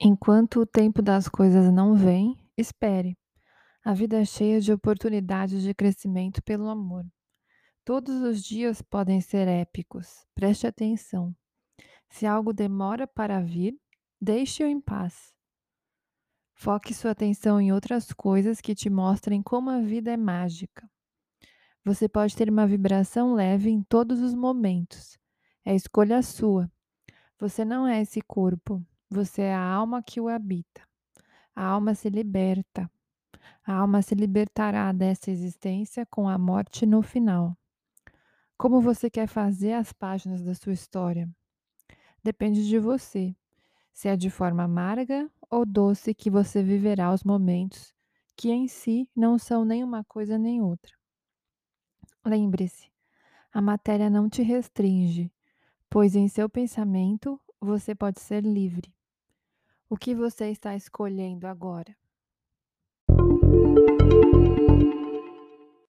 Enquanto o tempo das coisas não vem, espere. A vida é cheia de oportunidades de crescimento pelo amor. Todos os dias podem ser épicos. Preste atenção. Se algo demora para vir, deixe-o em paz. Foque sua atenção em outras coisas que te mostrem como a vida é mágica. Você pode ter uma vibração leve em todos os momentos. É escolha sua. Você não é esse corpo, você é a alma que o habita. A alma se liberta. A alma se libertará dessa existência com a morte no final. Como você quer fazer as páginas da sua história? Depende de você. Se é de forma amarga ou doce que você viverá os momentos que em si não são nem uma coisa nem outra. Lembre-se, a matéria não te restringe, pois em seu pensamento você pode ser livre. O que você está escolhendo agora?